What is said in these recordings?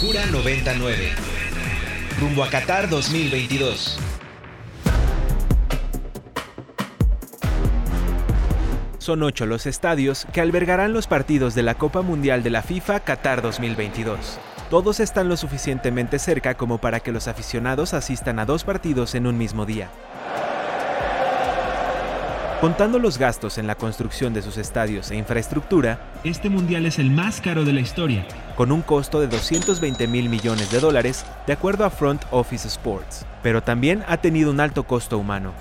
Cura 99. Rumbo a Qatar 2022. Son ocho los estadios que albergarán los partidos de la Copa Mundial de la FIFA Qatar 2022. Todos están lo suficientemente cerca como para que los aficionados asistan a dos partidos en un mismo día. Contando los gastos en la construcción de sus estadios e infraestructura, este mundial es el más caro de la historia, con un costo de 220 mil millones de dólares, de acuerdo a Front Office Sports, pero también ha tenido un alto costo humano.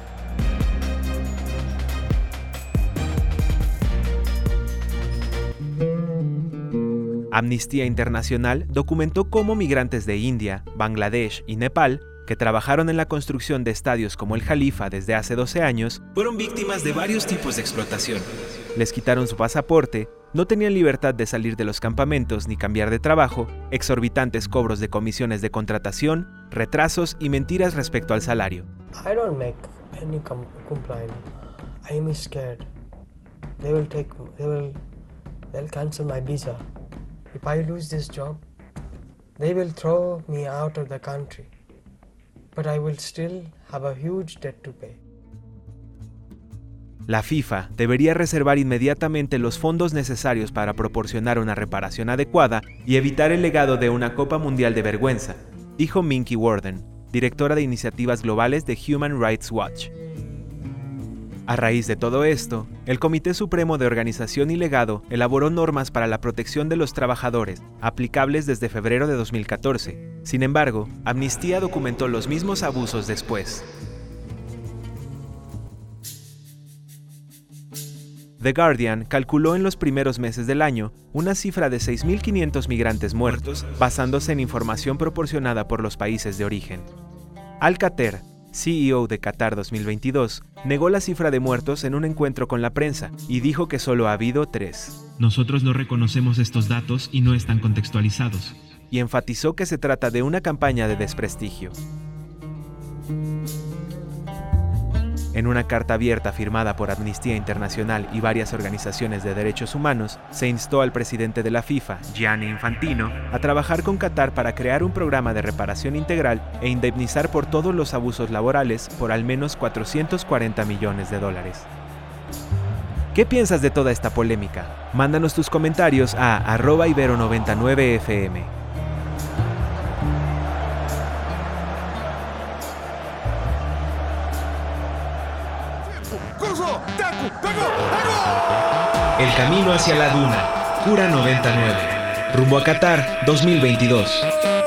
Amnistía Internacional documentó cómo migrantes de India, Bangladesh y Nepal que trabajaron en la construcción de estadios como el Jalifa desde hace 12 años, fueron víctimas de varios tipos de explotación. Les quitaron su pasaporte, no tenían libertad de salir de los campamentos ni cambiar de trabajo, exorbitantes cobros de comisiones de contratación, retrasos y mentiras respecto al salario. I don't make any complaint. I'm scared. They will take, they will, they'll cancel my visa. If I lose this job, they will throw me out of the country. But I will still have a huge debt to pay. La FIFA debería reservar inmediatamente los fondos necesarios para proporcionar una reparación adecuada y evitar el legado de una Copa Mundial de vergüenza, dijo Minky Warden, directora de iniciativas globales de Human Rights Watch. A raíz de todo esto, el Comité Supremo de Organización y Legado elaboró normas para la protección de los trabajadores, aplicables desde febrero de 2014. Sin embargo, Amnistía documentó los mismos abusos después. The Guardian calculó en los primeros meses del año una cifra de 6.500 migrantes muertos, basándose en información proporcionada por los países de origen. Alcater, CEO de Qatar 2022, negó la cifra de muertos en un encuentro con la prensa y dijo que solo ha habido tres. Nosotros no reconocemos estos datos y no están contextualizados. Y enfatizó que se trata de una campaña de desprestigio. En una carta abierta firmada por Amnistía Internacional y varias organizaciones de derechos humanos, se instó al presidente de la FIFA, Gianni Infantino, a trabajar con Qatar para crear un programa de reparación integral e indemnizar por todos los abusos laborales por al menos 440 millones de dólares. ¿Qué piensas de toda esta polémica? Mándanos tus comentarios a arroba ibero99fm. El camino hacia la duna. Cura 99. Rumbo a Qatar 2022.